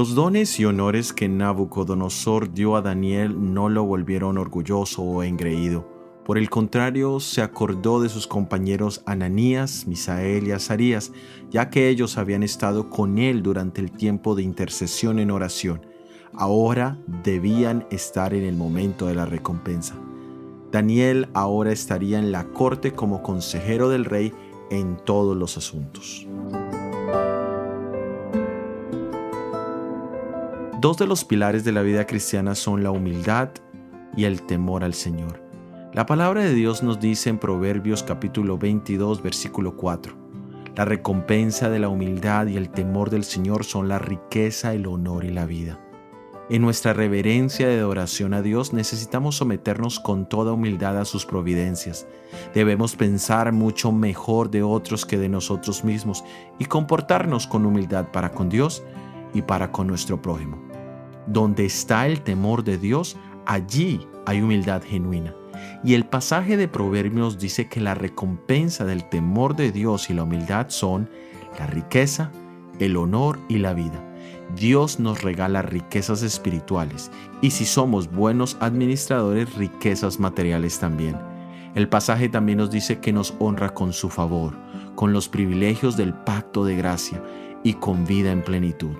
Los dones y honores que Nabucodonosor dio a Daniel no lo volvieron orgulloso o engreído. Por el contrario, se acordó de sus compañeros Ananías, Misael y Azarías, ya que ellos habían estado con él durante el tiempo de intercesión en oración. Ahora debían estar en el momento de la recompensa. Daniel ahora estaría en la corte como consejero del rey en todos los asuntos. Dos de los pilares de la vida cristiana son la humildad y el temor al Señor. La palabra de Dios nos dice en Proverbios capítulo 22 versículo 4, la recompensa de la humildad y el temor del Señor son la riqueza, el honor y la vida. En nuestra reverencia de adoración a Dios necesitamos someternos con toda humildad a sus providencias. Debemos pensar mucho mejor de otros que de nosotros mismos y comportarnos con humildad para con Dios y para con nuestro prójimo. Donde está el temor de Dios, allí hay humildad genuina. Y el pasaje de Proverbios dice que la recompensa del temor de Dios y la humildad son la riqueza, el honor y la vida. Dios nos regala riquezas espirituales y si somos buenos administradores, riquezas materiales también. El pasaje también nos dice que nos honra con su favor, con los privilegios del pacto de gracia y con vida en plenitud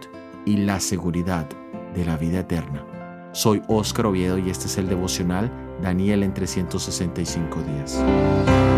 y la seguridad de la vida eterna. Soy Óscar Oviedo y este es el devocional Daniel en 365 días.